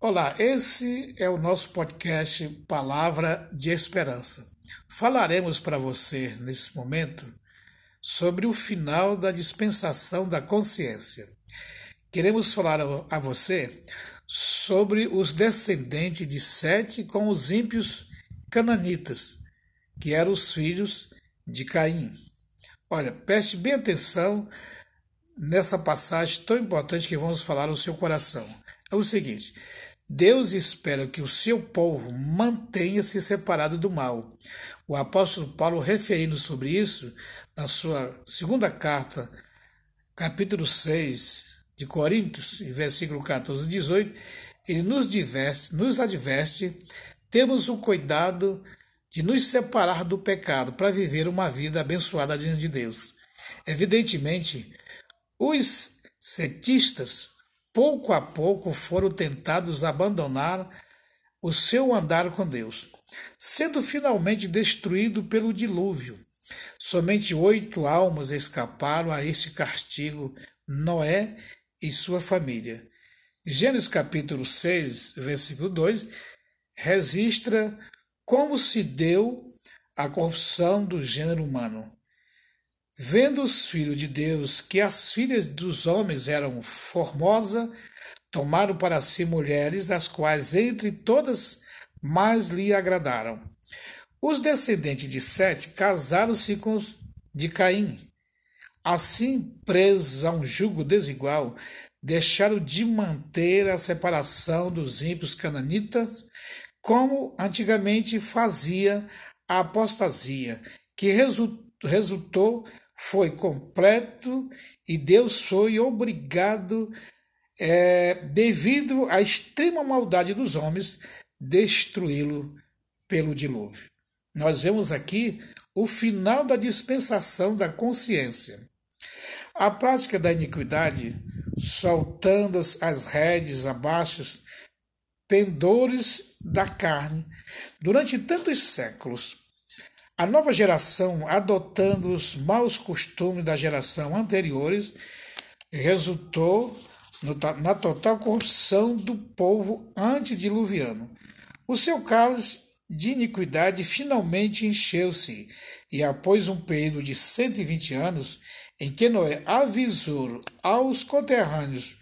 Olá, esse é o nosso podcast Palavra de Esperança. Falaremos para você, nesse momento, sobre o final da dispensação da consciência. Queremos falar a você sobre os descendentes de Sete com os ímpios cananitas, que eram os filhos de Caim. Olha, preste bem atenção nessa passagem tão importante que vamos falar no seu coração. É o seguinte: Deus espera que o seu povo mantenha-se separado do mal. O apóstolo Paulo, referindo sobre isso, na sua segunda carta, capítulo 6 de Coríntios, versículo 14 e 18, ele nos, diverte, nos adverte, temos o cuidado de nos separar do pecado para viver uma vida abençoada diante de Deus. Evidentemente, os cetistas pouco a pouco foram tentados abandonar o seu andar com Deus, sendo finalmente destruído pelo dilúvio. Somente oito almas escaparam a este castigo: Noé e sua família. Gênesis capítulo 6, versículo 2, registra como se deu a corrupção do gênero humano. Vendo os filhos de Deus que as filhas dos homens eram formosas, tomaram para si mulheres, as quais entre todas mais lhe agradaram. Os descendentes de Sete casaram-se com os de Caim. Assim, presos a um jugo desigual, deixaram de manter a separação dos ímpios cananitas, como antigamente fazia a apostasia, que resultou foi completo e Deus foi obrigado, é, devido à extrema maldade dos homens, destruí-lo pelo dilúvio. Nós vemos aqui o final da dispensação da consciência. A prática da iniquidade, soltando as redes abaixo, pendores da carne, durante tantos séculos, a nova geração, adotando os maus costumes da geração anteriores, resultou na total corrupção do povo antediluviano. O seu cálice de iniquidade finalmente encheu-se, e após um período de 120 anos, em que Noé avisou aos conterrâneos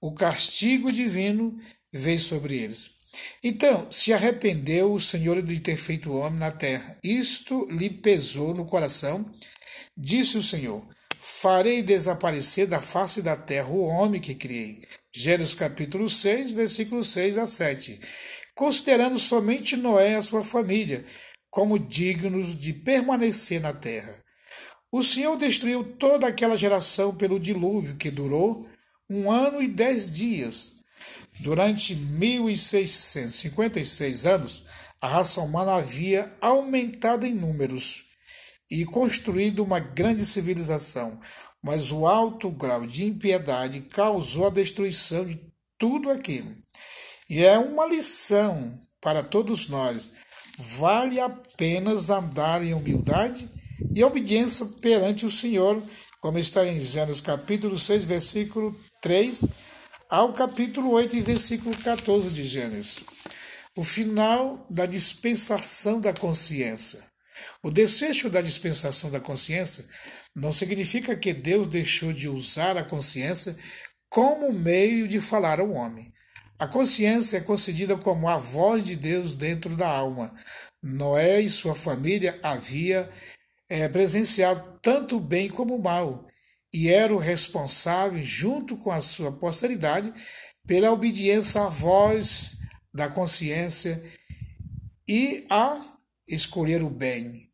o castigo divino veio sobre eles. Então se arrependeu o Senhor de ter feito o homem na terra. Isto lhe pesou no coração. Disse o Senhor: Farei desaparecer da face da terra o homem que criei. Gênesis capítulo 6, versículos 6 a 7. Considerando somente Noé e a sua família como dignos de permanecer na terra. O Senhor destruiu toda aquela geração pelo dilúvio que durou um ano e dez dias Durante 1656 anos, a raça humana havia aumentado em números e construído uma grande civilização, mas o alto grau de impiedade causou a destruição de tudo aquilo. E é uma lição para todos nós. Vale a pena andar em humildade e obediência perante o Senhor, como está em Gênesis capítulo 6, versículo 3 ao capítulo 8 versículo 14 de Gênesis. O final da dispensação da consciência. O desfecho da dispensação da consciência não significa que Deus deixou de usar a consciência como meio de falar ao homem. A consciência é concedida como a voz de Deus dentro da alma. Noé e sua família havia é, presenciado tanto o bem como o mal e era o responsável, junto com a sua posteridade, pela obediência à voz da consciência e a escolher o bem.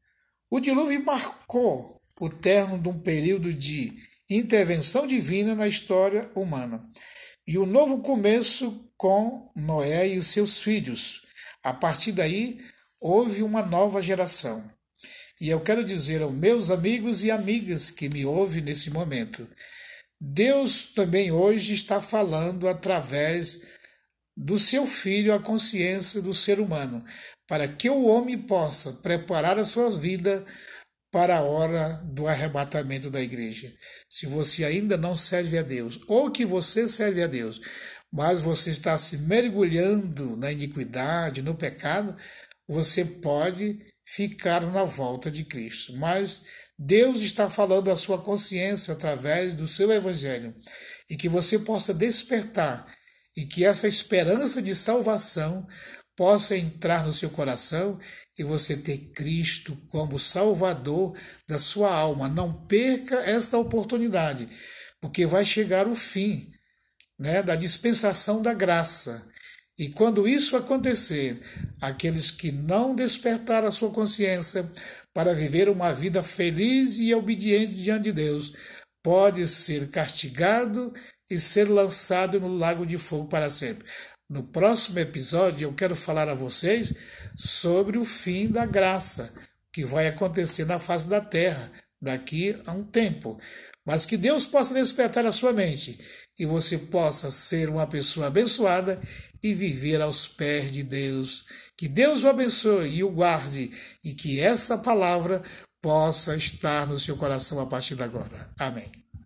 O dilúvio marcou o término de um período de intervenção divina na história humana e o um novo começo com Noé e os seus filhos. A partir daí, houve uma nova geração. E eu quero dizer aos meus amigos e amigas que me ouvem nesse momento: Deus também hoje está falando através do seu filho a consciência do ser humano, para que o homem possa preparar a sua vida para a hora do arrebatamento da igreja. Se você ainda não serve a Deus, ou que você serve a Deus, mas você está se mergulhando na iniquidade, no pecado, você pode ficar na volta de Cristo. Mas Deus está falando à sua consciência através do seu evangelho e que você possa despertar e que essa esperança de salvação possa entrar no seu coração e você ter Cristo como Salvador da sua alma. Não perca esta oportunidade, porque vai chegar o fim né, da dispensação da graça. E quando isso acontecer, aqueles que não despertaram a sua consciência para viver uma vida feliz e obediente diante de Deus, pode ser castigado e ser lançado no lago de fogo para sempre. No próximo episódio, eu quero falar a vocês sobre o fim da graça, que vai acontecer na face da terra daqui a um tempo. Mas que Deus possa despertar a sua mente e você possa ser uma pessoa abençoada e viver aos pés de Deus. Que Deus o abençoe e o guarde e que essa palavra possa estar no seu coração a partir de agora. Amém.